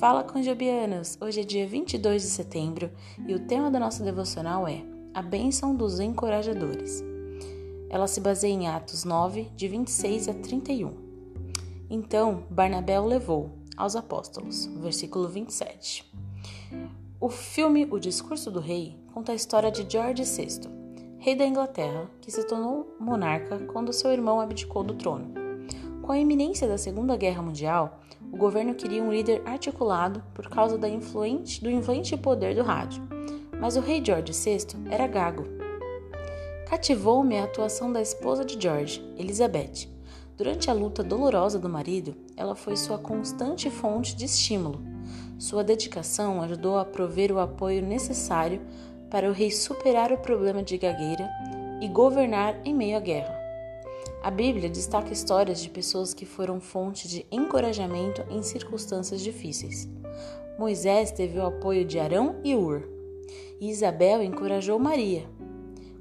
Fala Conjobianos! Hoje é dia 22 de setembro e o tema da nossa devocional é A Bênção dos Encorajadores. Ela se baseia em Atos 9, de 26 a 31. Então Barnabé o levou aos apóstolos, versículo 27. O filme O Discurso do Rei conta a história de George VI, rei da Inglaterra, que se tornou monarca quando seu irmão abdicou do trono. Com a iminência da Segunda Guerra Mundial, o governo queria um líder articulado por causa influente, do influente poder do rádio, mas o rei George VI era gago. Cativou-me a atuação da esposa de George, Elizabeth. Durante a luta dolorosa do marido, ela foi sua constante fonte de estímulo. Sua dedicação ajudou a prover o apoio necessário para o rei superar o problema de gagueira e governar em meio à guerra. A Bíblia destaca histórias de pessoas que foram fonte de encorajamento em circunstâncias difíceis. Moisés teve o apoio de Arão e Ur, e Isabel encorajou Maria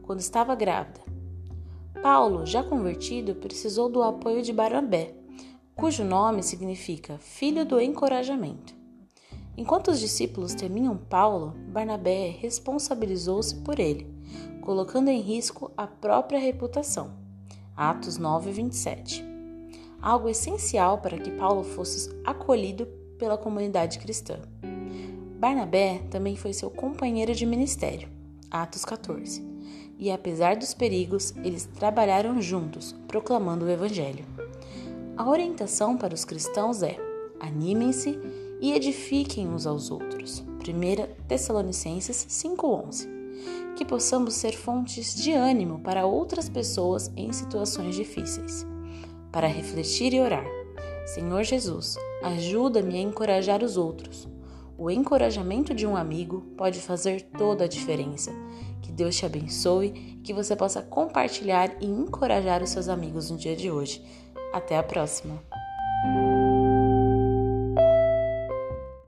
quando estava grávida. Paulo, já convertido, precisou do apoio de Barnabé, cujo nome significa filho do encorajamento. Enquanto os discípulos temiam Paulo, Barnabé responsabilizou-se por ele, colocando em risco a própria reputação. Atos 9, 27. Algo essencial para que Paulo fosse acolhido pela comunidade cristã. Barnabé também foi seu companheiro de ministério. Atos 14. E apesar dos perigos, eles trabalharam juntos, proclamando o Evangelho. A orientação para os cristãos é: animem-se e edifiquem uns aos outros. 1 Tessalonicenses 5,11 que possamos ser fontes de ânimo para outras pessoas em situações difíceis. Para refletir e orar. Senhor Jesus, ajuda-me a encorajar os outros. O encorajamento de um amigo pode fazer toda a diferença. Que Deus te abençoe, que você possa compartilhar e encorajar os seus amigos no dia de hoje. Até a próxima!